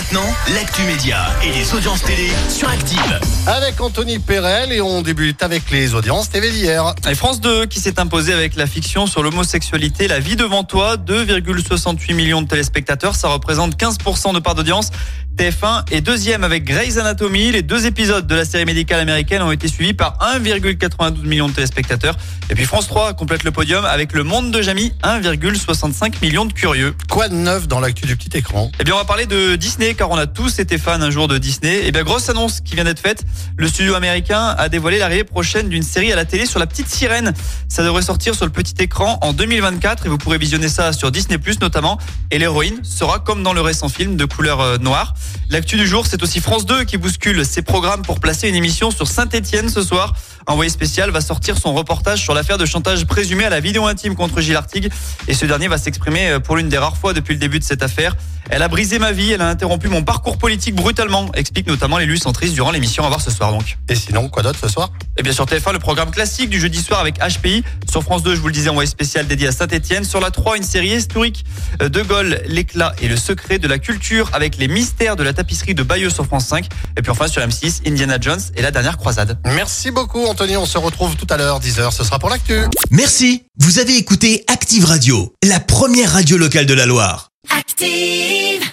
Maintenant, l'actu média et les audiences télé sur Active. Avec Anthony Perel et on débute avec les audiences TV d'hier. Et France 2 qui s'est imposé avec la fiction sur l'homosexualité La vie devant toi, 2,68 millions de téléspectateurs, ça représente 15% de part d'audience. TF1 est deuxième avec Grey's Anatomy. Les deux épisodes de la série médicale américaine ont été suivis par 1,92 million de téléspectateurs. Et puis France 3 complète le podium avec Le Monde de Jamie, 1,65 million de curieux. Quoi de neuf dans l'actu du petit écran? Eh bien, on va parler de Disney, car on a tous été fans un jour de Disney. Eh bien, grosse annonce qui vient d'être faite. Le studio américain a dévoilé l'arrivée prochaine d'une série à la télé sur la petite sirène. Ça devrait sortir sur le petit écran en 2024 et vous pourrez visionner ça sur Disney Plus notamment. Et l'héroïne sera comme dans le récent film de couleur euh, noire. L'actu du jour, c'est aussi France 2 qui bouscule ses programmes pour placer une émission sur Saint-Etienne ce soir. Envoyé spécial va sortir son reportage sur l'affaire de chantage présumé à la vidéo intime contre Gilles Artigue. Et ce dernier va s'exprimer euh, pour l'une des rares fois depuis le début de cette affaire. Elle a brisé ma vie, elle a interrompu mon parcours politique brutalement, explique notamment l'élu centriste durant l'émission à voir ce soir donc. Et sinon, quoi d'autre ce soir? Et bien sur TF1, le programme classique du jeudi soir avec HPI. Sur France 2, je vous le disais, envoyé spécial dédié à Saint-Etienne. Sur la 3, une série historique euh, de Gaulle, l'éclat et le secret de la culture avec les mystères de la tapisserie de Bayeux sur France 5. Et puis enfin sur M6, Indiana Jones et la dernière croisade. Merci beaucoup Anthony, on se retrouve tout à l'heure, 10h, ce sera pour l'actu. Merci, vous avez écouté Active Radio, la première radio locale de la Loire. Active.